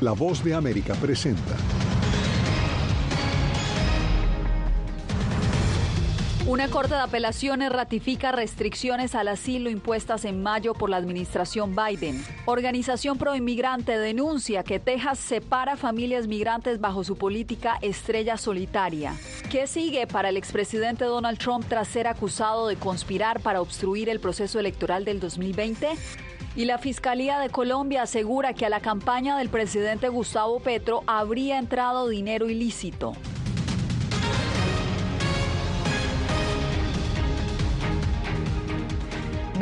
La voz de América presenta. Una corte de apelaciones ratifica restricciones al asilo impuestas en mayo por la administración Biden. Organización proinmigrante denuncia que Texas separa familias migrantes bajo su política estrella solitaria. ¿Qué sigue para el expresidente Donald Trump tras ser acusado de conspirar para obstruir el proceso electoral del 2020? Y la Fiscalía de Colombia asegura que a la campaña del presidente Gustavo Petro habría entrado dinero ilícito.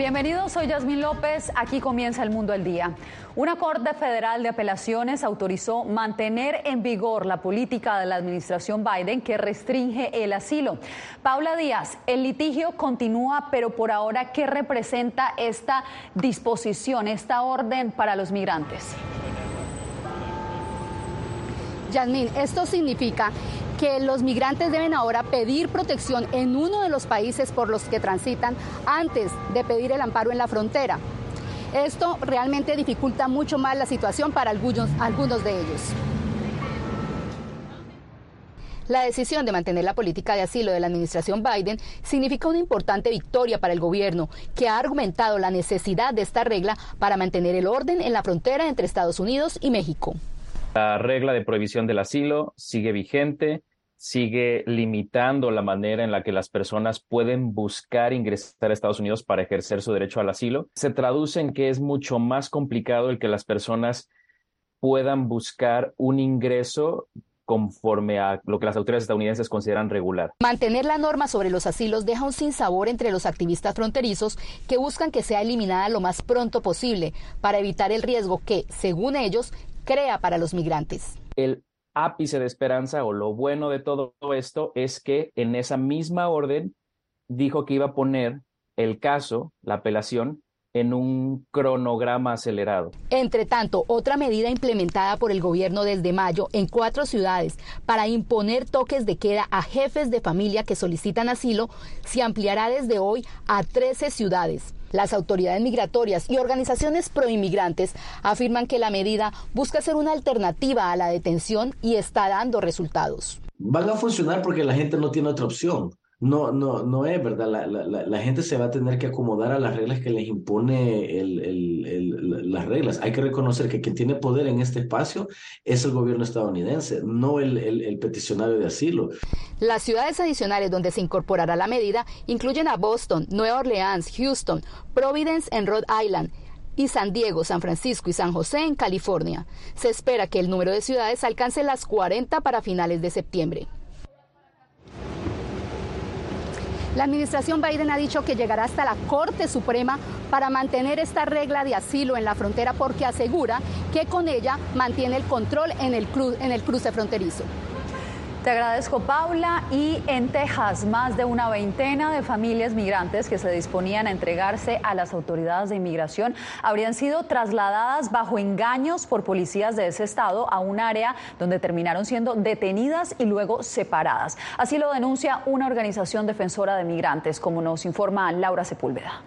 Bienvenidos, soy Yasmín López. Aquí comienza el mundo al día. Una Corte Federal de Apelaciones autorizó mantener en vigor la política de la administración Biden que restringe el asilo. Paula Díaz, el litigio continúa, pero por ahora, ¿qué representa esta disposición, esta orden para los migrantes? Yasmín, esto significa que los migrantes deben ahora pedir protección en uno de los países por los que transitan antes de pedir el amparo en la frontera. Esto realmente dificulta mucho más la situación para algunos, de ellos. La decisión de mantener la política de asilo de la administración Biden significa una importante victoria para el gobierno, que ha argumentado la necesidad de esta regla para mantener el orden en la frontera entre Estados Unidos y México. La regla de prohibición del asilo sigue vigente sigue limitando la manera en la que las personas pueden buscar ingresar a Estados Unidos para ejercer su derecho al asilo. Se traduce en que es mucho más complicado el que las personas puedan buscar un ingreso conforme a lo que las autoridades estadounidenses consideran regular. Mantener la norma sobre los asilos deja un sinsabor entre los activistas fronterizos que buscan que sea eliminada lo más pronto posible para evitar el riesgo que, según ellos, crea para los migrantes. El ápice de esperanza o lo bueno de todo esto es que en esa misma orden dijo que iba a poner el caso, la apelación, en un cronograma acelerado. Entre tanto, otra medida implementada por el gobierno desde mayo en cuatro ciudades para imponer toques de queda a jefes de familia que solicitan asilo se ampliará desde hoy a 13 ciudades. Las autoridades migratorias y organizaciones proinmigrantes afirman que la medida busca ser una alternativa a la detención y está dando resultados. Van a funcionar porque la gente no tiene otra opción no, no, no es verdad. La, la, la, gente se va a tener que acomodar a las reglas que les impone el, el, las reglas. Hay que reconocer que quien tiene poder en este espacio es el gobierno estadounidense, no el, peticionario de asilo. Las ciudades adicionales donde se incorporará la medida incluyen a Boston, Nueva Orleans, Houston, Providence en Rhode Island, y San Diego, San Francisco y San José en California. Se espera que el número de ciudades alcance las 40 para finales de septiembre. La administración Biden ha dicho que llegará hasta la Corte Suprema para mantener esta regla de asilo en la frontera porque asegura que con ella mantiene el control en el, en el cruce fronterizo. Te agradezco, Paula. Y en Texas, más de una veintena de familias migrantes que se disponían a entregarse a las autoridades de inmigración habrían sido trasladadas bajo engaños por policías de ese estado a un área donde terminaron siendo detenidas y luego separadas. Así lo denuncia una organización defensora de migrantes, como nos informa Laura Sepúlveda.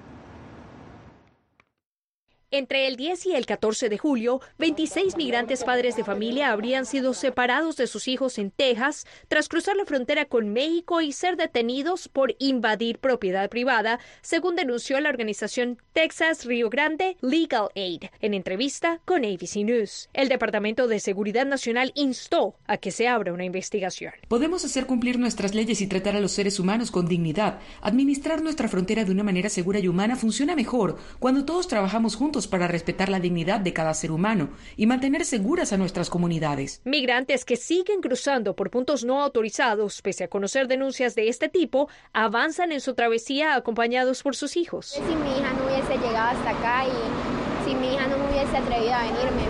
Entre el 10 y el 14 de julio, 26 migrantes padres de familia habrían sido separados de sus hijos en Texas tras cruzar la frontera con México y ser detenidos por invadir propiedad privada, según denunció la organización Texas Río Grande Legal Aid en entrevista con ABC News. El Departamento de Seguridad Nacional instó a que se abra una investigación. Podemos hacer cumplir nuestras leyes y tratar a los seres humanos con dignidad. Administrar nuestra frontera de una manera segura y humana funciona mejor cuando todos trabajamos juntos para respetar la dignidad de cada ser humano y mantener seguras a nuestras comunidades. Migrantes que siguen cruzando por puntos no autorizados, pese a conocer denuncias de este tipo, avanzan en su travesía acompañados por sus hijos. Si mi hija no hubiese llegado hasta acá y si mi hija no me hubiese atrevido a venirme,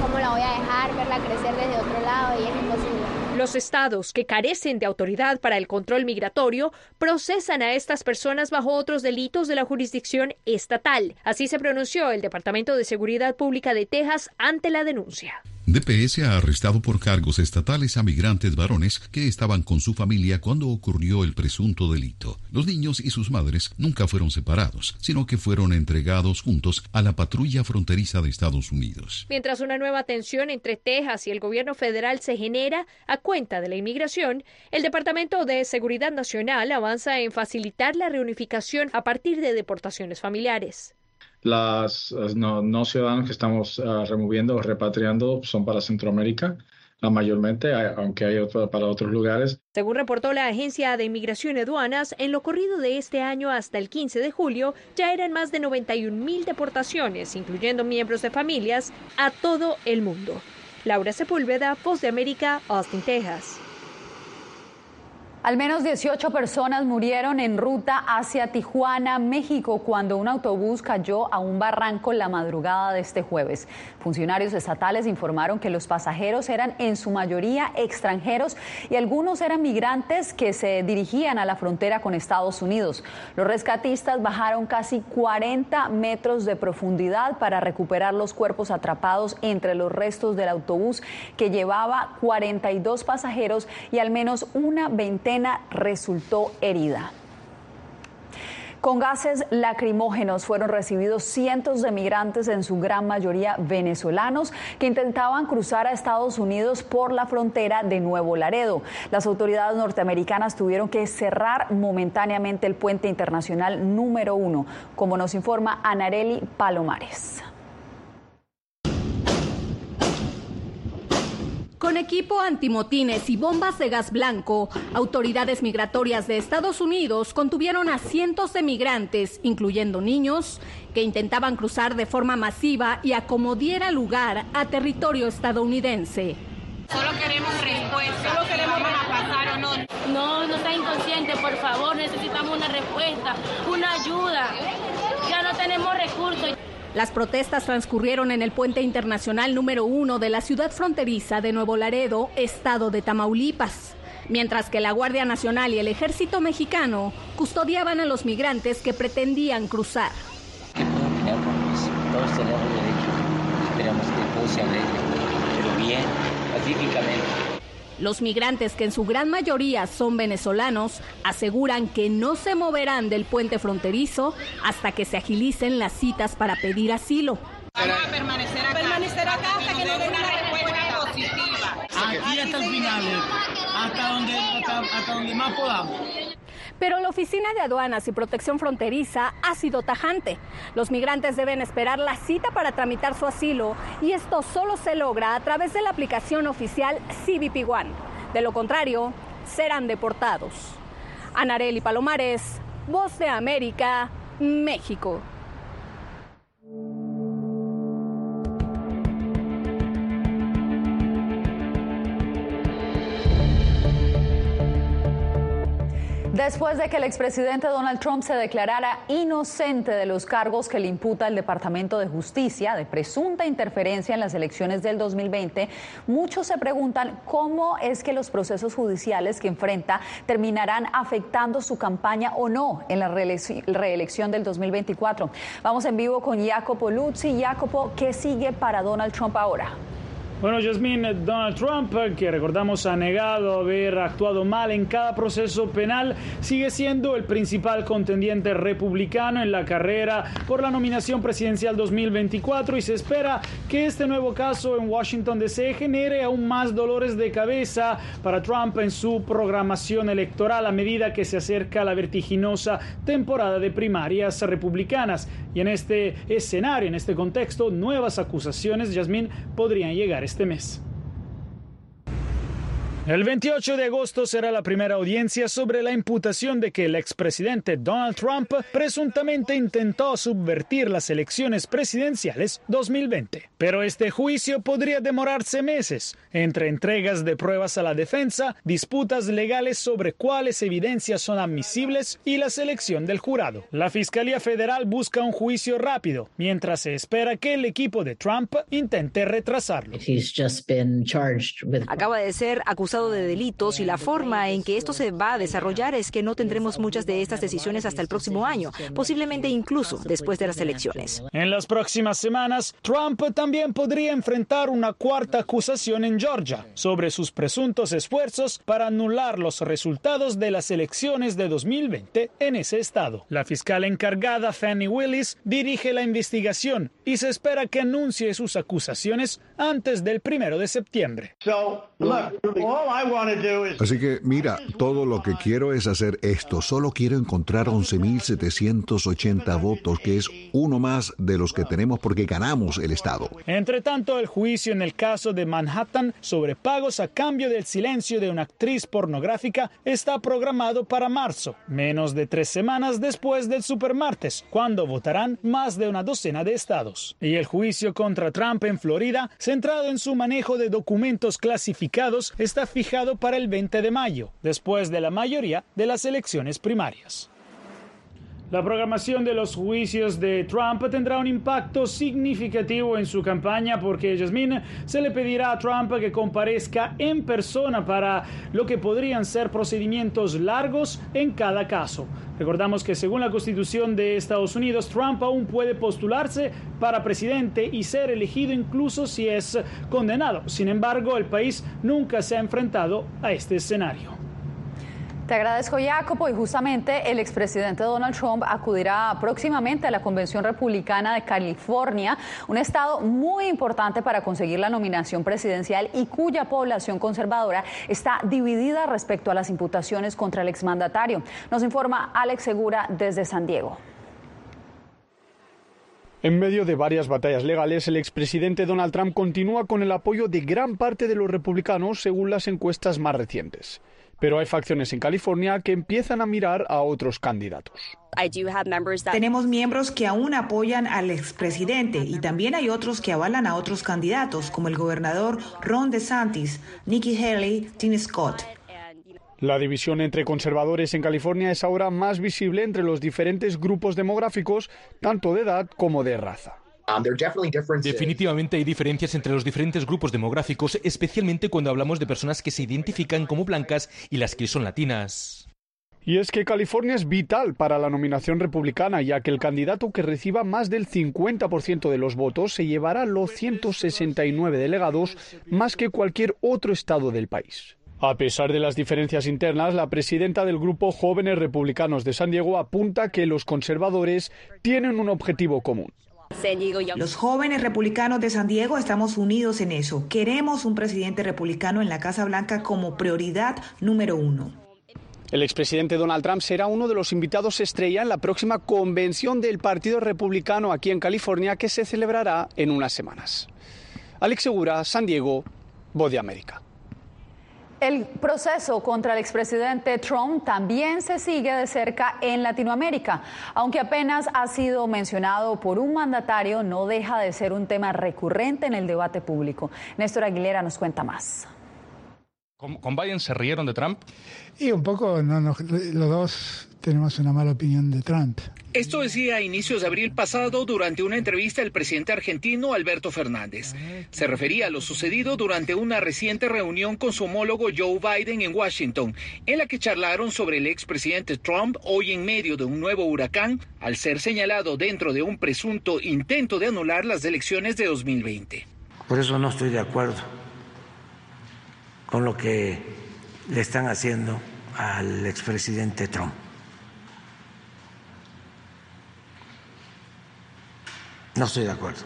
¿cómo la voy a dejar verla crecer desde otro lado? Y es imposible. Los estados que carecen de autoridad para el control migratorio procesan a estas personas bajo otros delitos de la jurisdicción estatal. Así se pronunció el Departamento de Seguridad Pública de Texas ante la denuncia. DPS ha arrestado por cargos estatales a migrantes varones que estaban con su familia cuando ocurrió el presunto delito. Los niños y sus madres nunca fueron separados, sino que fueron entregados juntos a la patrulla fronteriza de Estados Unidos. Mientras una nueva tensión entre Texas y el gobierno federal se genera a cuenta de la inmigración, el Departamento de Seguridad Nacional avanza en facilitar la reunificación a partir de deportaciones familiares las no, ciudadanos que estamos ah, removiendo o repatriando son para Centroamérica, mayormente, aunque hay para otros lugares. Según reportó la Agencia de Inmigración y Aduanas, en lo corrido de este año hasta el 15 de julio ya eran más de 91 mil deportaciones, incluyendo miembros de familias, a todo el mundo. Laura Sepúlveda, Voz de América, Austin, Texas. Al menos 18 personas murieron en ruta hacia Tijuana, México, cuando un autobús cayó a un barranco la madrugada de este jueves. Funcionarios estatales informaron que los pasajeros eran en su mayoría extranjeros y algunos eran migrantes que se dirigían a la frontera con Estados Unidos. Los rescatistas bajaron casi 40 metros de profundidad para recuperar los cuerpos atrapados entre los restos del autobús que llevaba 42 pasajeros y al menos una veintena resultó herida. Con gases lacrimógenos fueron recibidos cientos de migrantes, en su gran mayoría venezolanos, que intentaban cruzar a Estados Unidos por la frontera de Nuevo Laredo. Las autoridades norteamericanas tuvieron que cerrar momentáneamente el puente internacional número uno, como nos informa Anareli Palomares. Con equipo antimotines y bombas de gas blanco, autoridades migratorias de Estados Unidos contuvieron a cientos de migrantes, incluyendo niños, que intentaban cruzar de forma masiva y acomodiera lugar a territorio estadounidense. Solo queremos respuesta. Solo queremos a pasar o no. No, no está inconsciente, por favor. Necesitamos una respuesta, una ayuda. Ya no tenemos recursos. Las protestas transcurrieron en el puente internacional número uno de la ciudad fronteriza de Nuevo Laredo, estado de Tamaulipas, mientras que la Guardia Nacional y el Ejército Mexicano custodiaban a los migrantes que pretendían cruzar. Tenemos derecho, esperamos que todo se alegre, pero bien, pacíficamente. Los migrantes, que en su gran mayoría son venezolanos, aseguran que no se moverán del puente fronterizo hasta que se agilicen las citas para pedir asilo. Vamos a permanecer acá, permanecer acá hasta que nos den una respuesta positiva. Aquí hasta el final, hasta donde, hasta donde más podamos. Pero la Oficina de Aduanas y Protección Fronteriza ha sido tajante. Los migrantes deben esperar la cita para tramitar su asilo y esto solo se logra a través de la aplicación oficial CBP One. De lo contrario, serán deportados. Anareli Palomares, Voz de América, México. Después de que el expresidente Donald Trump se declarara inocente de los cargos que le imputa el Departamento de Justicia de presunta interferencia en las elecciones del 2020, muchos se preguntan cómo es que los procesos judiciales que enfrenta terminarán afectando su campaña o no en la reelección del 2024. Vamos en vivo con Jacopo Luzzi. Jacopo, ¿qué sigue para Donald Trump ahora? Bueno, Jasmine, Donald Trump, que recordamos ha negado haber actuado mal en cada proceso penal, sigue siendo el principal contendiente republicano en la carrera por la nominación presidencial 2024 y se espera que este nuevo caso en Washington DC genere aún más dolores de cabeza para Trump en su programación electoral a medida que se acerca la vertiginosa temporada de primarias republicanas. Y en este escenario, en este contexto, nuevas acusaciones, Jasmine, podrían llegar este mes. El 28 de agosto será la primera audiencia sobre la imputación de que el expresidente Donald Trump presuntamente intentó subvertir las elecciones presidenciales 2020. Pero este juicio podría demorarse meses, entre entregas de pruebas a la defensa, disputas legales sobre cuáles evidencias son admisibles y la selección del jurado. La Fiscalía Federal busca un juicio rápido, mientras se espera que el equipo de Trump intente retrasarlo. Acaba de ser acusado acusado de delitos y la forma en que esto se va a desarrollar es que no tendremos muchas de estas decisiones hasta el próximo año, posiblemente incluso después de las elecciones. En las próximas semanas, Trump también podría enfrentar una cuarta acusación en Georgia sobre sus presuntos esfuerzos para anular los resultados de las elecciones de 2020 en ese estado. La fiscal encargada Fanny Willis dirige la investigación y se espera que anuncie sus acusaciones antes del primero de septiembre. Así que mira, todo lo que quiero es hacer esto. Solo quiero encontrar 11.780 votos, que es uno más de los que tenemos porque ganamos el Estado. Entre tanto, el juicio en el caso de Manhattan sobre pagos a cambio del silencio de una actriz pornográfica está programado para marzo, menos de tres semanas después del supermartes, cuando votarán más de una docena de estados. Y el juicio contra Trump en Florida, centrado en su manejo de documentos clasificados, está fijado para el 20 de mayo, después de la mayoría de las elecciones primarias. La programación de los juicios de Trump tendrá un impacto significativo en su campaña porque Jasmine se le pedirá a Trump que comparezca en persona para lo que podrían ser procedimientos largos en cada caso. Recordamos que según la constitución de Estados Unidos, Trump aún puede postularse para presidente y ser elegido incluso si es condenado. Sin embargo, el país nunca se ha enfrentado a este escenario. Te agradezco, Jacopo. Y justamente el expresidente Donald Trump acudirá próximamente a la Convención Republicana de California, un estado muy importante para conseguir la nominación presidencial y cuya población conservadora está dividida respecto a las imputaciones contra el exmandatario. Nos informa Alex Segura desde San Diego. En medio de varias batallas legales, el expresidente Donald Trump continúa con el apoyo de gran parte de los republicanos según las encuestas más recientes pero hay facciones en California que empiezan a mirar a otros candidatos. Tenemos miembros que aún apoyan al expresidente y también hay otros que avalan a otros candidatos, como el gobernador Ron DeSantis, Nikki Haley, Tim Scott. La división entre conservadores en California es ahora más visible entre los diferentes grupos demográficos, tanto de edad como de raza. Um, Definitivamente hay diferencias entre los diferentes grupos demográficos, especialmente cuando hablamos de personas que se identifican como blancas y las que son latinas. Y es que California es vital para la nominación republicana, ya que el candidato que reciba más del 50% de los votos se llevará los 169 delegados más que cualquier otro estado del país. A pesar de las diferencias internas, la presidenta del grupo Jóvenes Republicanos de San Diego apunta que los conservadores tienen un objetivo común los jóvenes republicanos de San Diego estamos unidos en eso. Queremos un presidente republicano en la Casa Blanca como prioridad número uno. El expresidente Donald Trump será uno de los invitados estrella en la próxima convención del Partido Republicano aquí en California que se celebrará en unas semanas. Alex Segura, San Diego, Voz de América. El proceso contra el expresidente Trump también se sigue de cerca en Latinoamérica. Aunque apenas ha sido mencionado por un mandatario, no deja de ser un tema recurrente en el debate público. Néstor Aguilera nos cuenta más. ¿Con, Biden se rieron de Trump? Y un poco, no, los dos tenemos una mala opinión de Trump. Esto decía a inicios de abril pasado durante una entrevista el presidente argentino Alberto Fernández. Se refería a lo sucedido durante una reciente reunión con su homólogo Joe Biden en Washington, en la que charlaron sobre el expresidente Trump hoy en medio de un nuevo huracán, al ser señalado dentro de un presunto intento de anular las elecciones de 2020. Por eso no estoy de acuerdo con lo que le están haciendo al expresidente Trump. No estoy de acuerdo.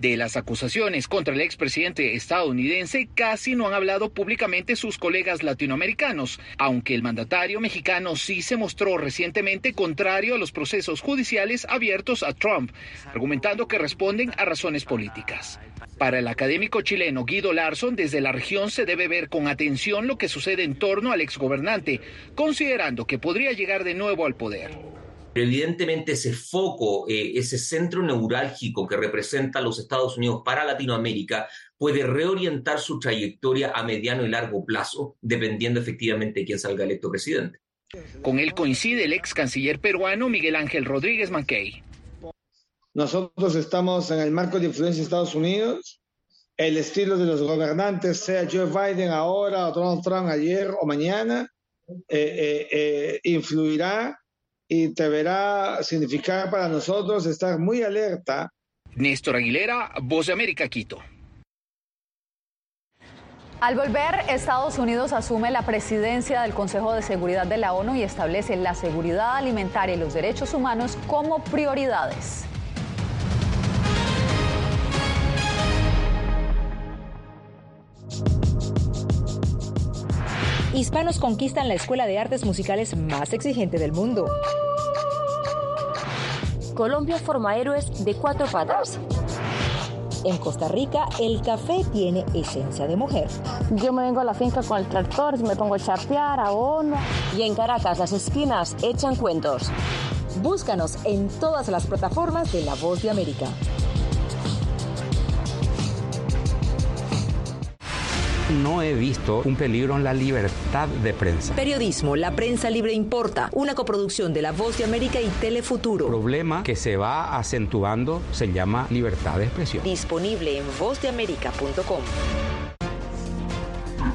De las acusaciones contra el expresidente estadounidense casi no han hablado públicamente sus colegas latinoamericanos, aunque el mandatario mexicano sí se mostró recientemente contrario a los procesos judiciales abiertos a Trump, argumentando que responden a razones políticas. Para el académico chileno Guido Larson, desde la región se debe ver con atención lo que sucede en torno al exgobernante, considerando que podría llegar de nuevo al poder. Evidentemente ese foco, eh, ese centro neurálgico que representa a los Estados Unidos para Latinoamérica puede reorientar su trayectoria a mediano y largo plazo, dependiendo efectivamente de quién salga electo presidente. Con él coincide el ex canciller peruano Miguel Ángel Rodríguez Manquey. Nosotros estamos en el marco de influencia de Estados Unidos, el estilo de los gobernantes, sea Joe Biden ahora o Donald Trump ayer o mañana, eh, eh, influirá y deberá significar para nosotros estar muy alerta. Néstor Aguilera, Voz de América, Quito. Al volver, Estados Unidos asume la presidencia del Consejo de Seguridad de la ONU y establece la seguridad alimentaria y los derechos humanos como prioridades. Hispanos conquistan la escuela de artes musicales más exigente del mundo. Colombia forma héroes de cuatro patas. En Costa Rica, el café tiene esencia de mujer. Yo me vengo a la finca con el tractor, me pongo a chapear, abono. Y en Caracas, las esquinas echan cuentos. Búscanos en todas las plataformas de La Voz de América. No he visto un peligro en la libertad de prensa. Periodismo, la prensa libre importa, una coproducción de La Voz de América y Telefuturo. El problema que se va acentuando se llama libertad de expresión. Disponible en vozdeamerica.com.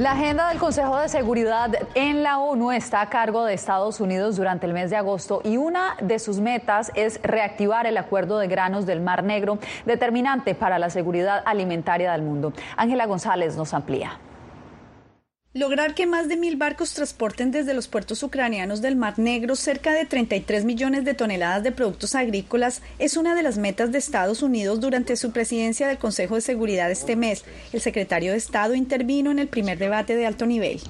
La agenda del Consejo de Seguridad en la ONU está a cargo de Estados Unidos durante el mes de agosto y una de sus metas es reactivar el acuerdo de granos del Mar Negro, determinante para la seguridad alimentaria del mundo. Ángela González nos amplía. Lograr que más de mil barcos transporten desde los puertos ucranianos del Mar Negro cerca de 33 millones de toneladas de productos agrícolas es una de las metas de Estados Unidos durante su presidencia del Consejo de Seguridad este mes. El secretario de Estado intervino en el primer debate de alto nivel.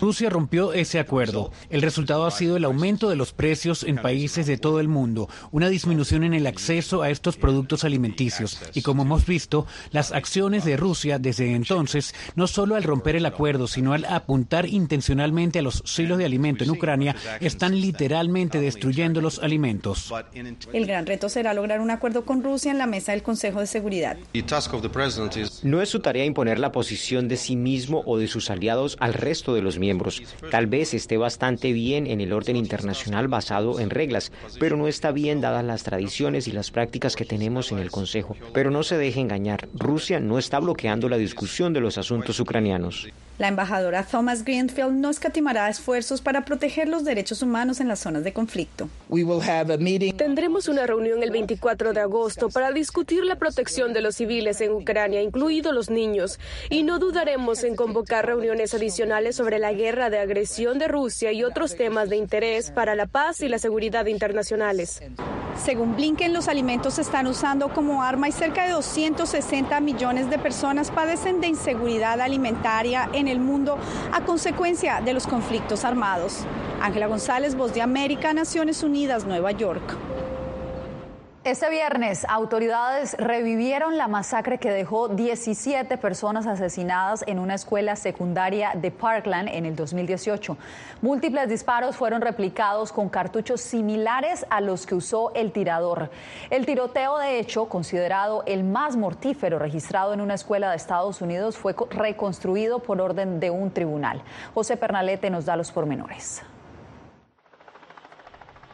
Rusia rompió ese acuerdo. El resultado ha sido el aumento de los precios en países de todo el mundo, una disminución en el acceso a estos productos alimenticios. Y como hemos visto, las acciones de Rusia desde entonces, no solo al romper el acuerdo, sino al apuntar intencionalmente a los silos de alimento en Ucrania, están literalmente destruyendo los alimentos. El gran reto será lograr un acuerdo con Rusia en la mesa del Consejo de Seguridad. No es su tarea imponer la posición de sí mismo o de sus aliados al resto de los miembros. Tal vez esté bastante bien en el orden internacional basado en reglas, pero no está bien dadas las tradiciones y las prácticas que tenemos en el Consejo. Pero no se deje engañar, Rusia no está bloqueando la discusión de los asuntos ucranianos. La embajadora Thomas Greenfield no escatimará esfuerzos para proteger los derechos humanos en las zonas de conflicto. Tendremos una reunión el 24 de agosto para discutir la protección de los civiles en Ucrania, incluidos los niños, y no dudaremos en convocar reuniones adicionales sobre la guerra de agresión de Rusia y otros temas de interés para la paz y la seguridad internacionales. Según Blinken, los alimentos se están usando como arma y cerca de 260 millones de personas padecen de inseguridad alimentaria en el mundo a consecuencia de los conflictos armados. Ángela González, Voz de América, Naciones Unidas, Nueva York. Este viernes, autoridades revivieron la masacre que dejó 17 personas asesinadas en una escuela secundaria de Parkland en el 2018. Múltiples disparos fueron replicados con cartuchos similares a los que usó el tirador. El tiroteo, de hecho, considerado el más mortífero registrado en una escuela de Estados Unidos, fue reconstruido por orden de un tribunal. José Pernalete nos da los pormenores.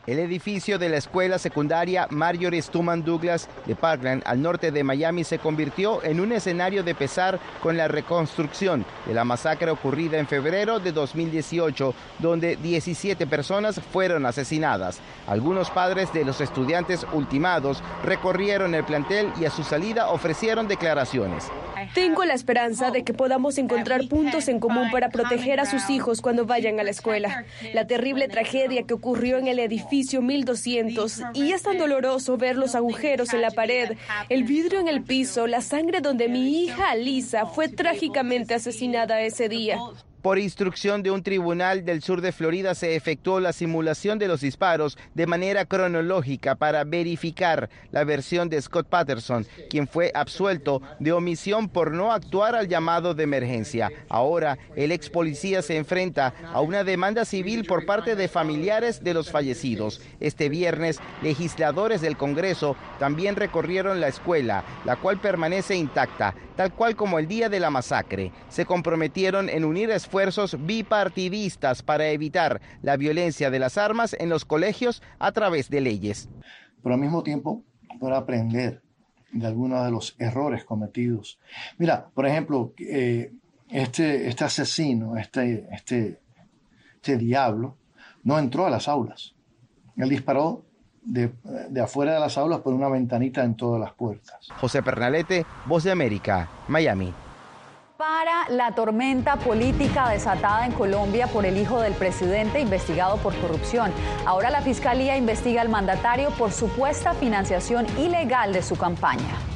El edificio de la escuela secundaria Marjorie Stuman Douglas de Parkland, al norte de Miami, se convirtió en un escenario de pesar con la reconstrucción de la masacre ocurrida en febrero de 2018, donde 17 personas fueron asesinadas. Algunos padres de los estudiantes ultimados recorrieron el plantel y a su salida ofrecieron declaraciones. Tengo la esperanza de que podamos encontrar puntos en común para proteger a sus hijos cuando vayan a la escuela. La terrible tragedia que ocurrió en el edificio 1200 y es tan doloroso ver los agujeros en la pared, el vidrio en el piso, la sangre donde mi hija Alisa fue trágicamente asesinada ese día. Por instrucción de un tribunal del sur de Florida se efectuó la simulación de los disparos de manera cronológica para verificar la versión de Scott Patterson, quien fue absuelto de omisión por no actuar al llamado de emergencia. Ahora, el ex policía se enfrenta a una demanda civil por parte de familiares de los fallecidos. Este viernes, legisladores del Congreso también recorrieron la escuela, la cual permanece intacta, tal cual como el día de la masacre. Se comprometieron en unir esfuerzos esfuerzos bipartidistas para evitar la violencia de las armas en los colegios a través de leyes. Pero al mismo tiempo, para aprender de algunos de los errores cometidos. Mira, por ejemplo, eh, este, este asesino, este, este, este diablo, no entró a las aulas. Él disparó de, de, afuera de las aulas por una ventanita en todas las puertas. José Pernalete, Voz de América, Miami para la tormenta política desatada en Colombia por el hijo del presidente investigado por corrupción. Ahora la Fiscalía investiga al mandatario por supuesta financiación ilegal de su campaña.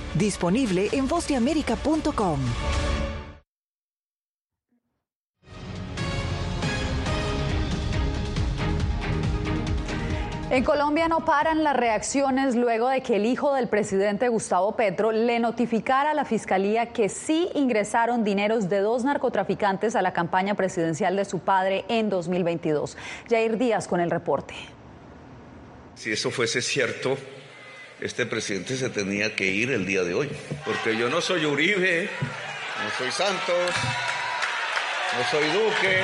Disponible en vozdeamerica.com. En Colombia no paran las reacciones luego de que el hijo del presidente Gustavo Petro le notificara a la fiscalía que sí ingresaron dineros de dos narcotraficantes a la campaña presidencial de su padre en 2022. Jair Díaz con el reporte. Si eso fuese cierto, este presidente se tenía que ir el día de hoy. Porque yo no soy Uribe, no soy Santos, no soy Duque,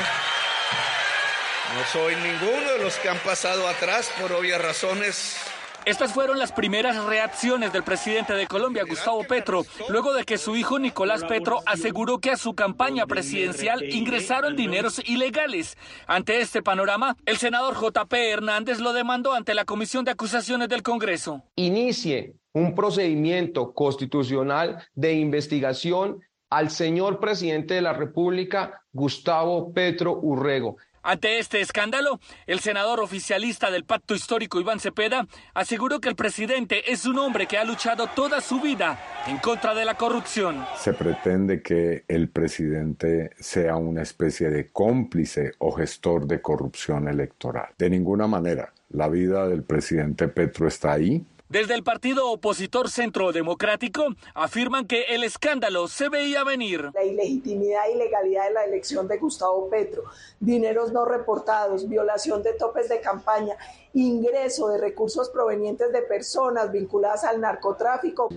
no soy ninguno de los que han pasado atrás por obvias razones estas fueron las primeras reacciones del presidente de Colombia, Gustavo Petro, luego de que su hijo Nicolás Petro aseguró que a su campaña presidencial ingresaron dineros ilegales. Ante este panorama, el senador JP Hernández lo demandó ante la Comisión de Acusaciones del Congreso. Inicie un procedimiento constitucional de investigación al señor presidente de la República, Gustavo Petro Urrego. Ante este escándalo, el senador oficialista del Pacto Histórico Iván Cepeda aseguró que el presidente es un hombre que ha luchado toda su vida en contra de la corrupción. Se pretende que el presidente sea una especie de cómplice o gestor de corrupción electoral. De ninguna manera. La vida del presidente Petro está ahí desde el partido opositor Centro Democrático afirman que el escándalo se veía venir. La ilegitimidad y legalidad de la elección de Gustavo Petro, dineros no reportados, violación de topes de campaña, ingreso de recursos provenientes de personas vinculadas al narcotráfico.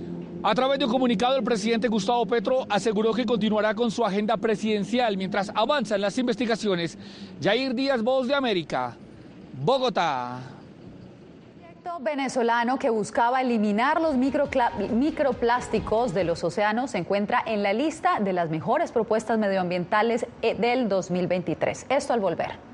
A través de un comunicado, el presidente Gustavo Petro aseguró que continuará con su agenda presidencial mientras avanzan las investigaciones. Jair Díaz, Voz de América, Bogotá venezolano que buscaba eliminar los microplásticos de los océanos se encuentra en la lista de las mejores propuestas medioambientales eh, del 2023. Esto al volver.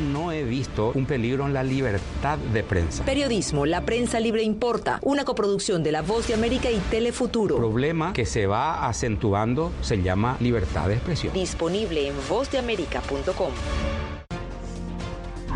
No he visto un peligro en la libertad de prensa. Periodismo, la prensa libre importa, una coproducción de La Voz de América y Telefuturo. El problema que se va acentuando se llama libertad de expresión. Disponible en vozdeamerica.com.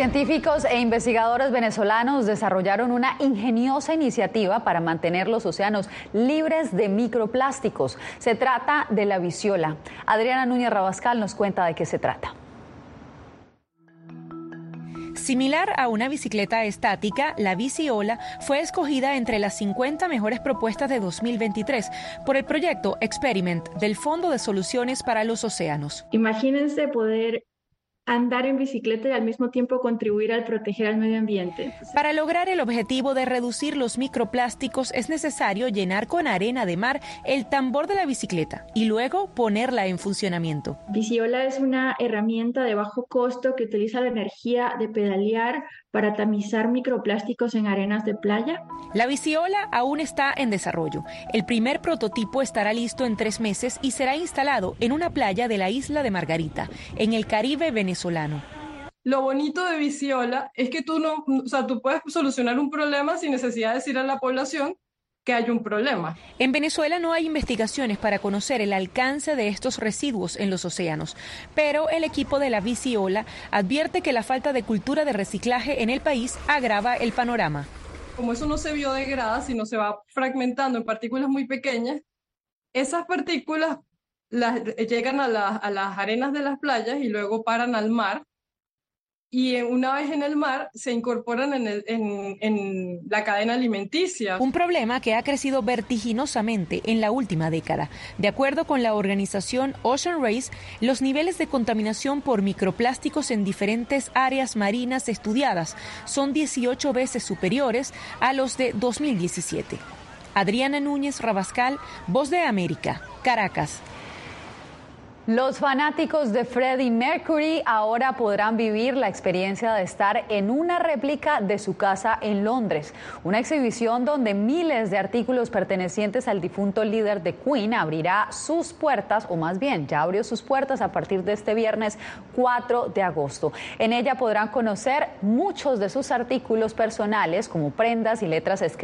Científicos e investigadores venezolanos desarrollaron una ingeniosa iniciativa para mantener los océanos libres de microplásticos. Se trata de la visiola. Adriana Núñez Rabascal nos cuenta de qué se trata. Similar a una bicicleta estática, la biciola fue escogida entre las 50 mejores propuestas de 2023 por el proyecto Experiment del Fondo de Soluciones para los Océanos. Imagínense poder andar en bicicleta y al mismo tiempo contribuir al proteger al medio ambiente. Para lograr el objetivo de reducir los microplásticos es necesario llenar con arena de mar el tambor de la bicicleta y luego ponerla en funcionamiento. Biciola es una herramienta de bajo costo que utiliza la energía de pedalear para tamizar microplásticos en arenas de playa? La biciola aún está en desarrollo. El primer prototipo estará listo en tres meses y será instalado en una playa de la isla de Margarita, en el Caribe venezolano. Lo bonito de Biciola es que tú no, o sea, tú puedes solucionar un problema sin necesidad de decir a la población que hay un problema. En Venezuela no hay investigaciones para conocer el alcance de estos residuos en los océanos, pero el equipo de la Viciola advierte que la falta de cultura de reciclaje en el país agrava el panorama. Como eso no se biodegrada, sino se va fragmentando en partículas muy pequeñas, esas partículas las, llegan a, a las arenas de las playas y luego paran al mar y una vez en el mar se incorporan en, la cadena alimenticia. Un problema que ha crecido vertiginosamente en la última década. De acuerdo con la organización Ocean Race, los niveles de contaminación por microplásticos en diferentes áreas marinas estudiadas son 18 veces superiores a los de 2017. Adriana Núñez Rabascal, Voz de América, Caracas. Los fanáticos de Freddie Mercury ahora podrán vivir la experiencia de estar en una réplica de su casa en Londres, una exhibición donde miles de artículos pertenecientes al difunto líder de Queen abrirá sus puertas, o más bien ya abrió sus puertas a partir de este viernes 4 de agosto. En ella podrán conocer muchos de sus artículos personales como prendas y letras escritas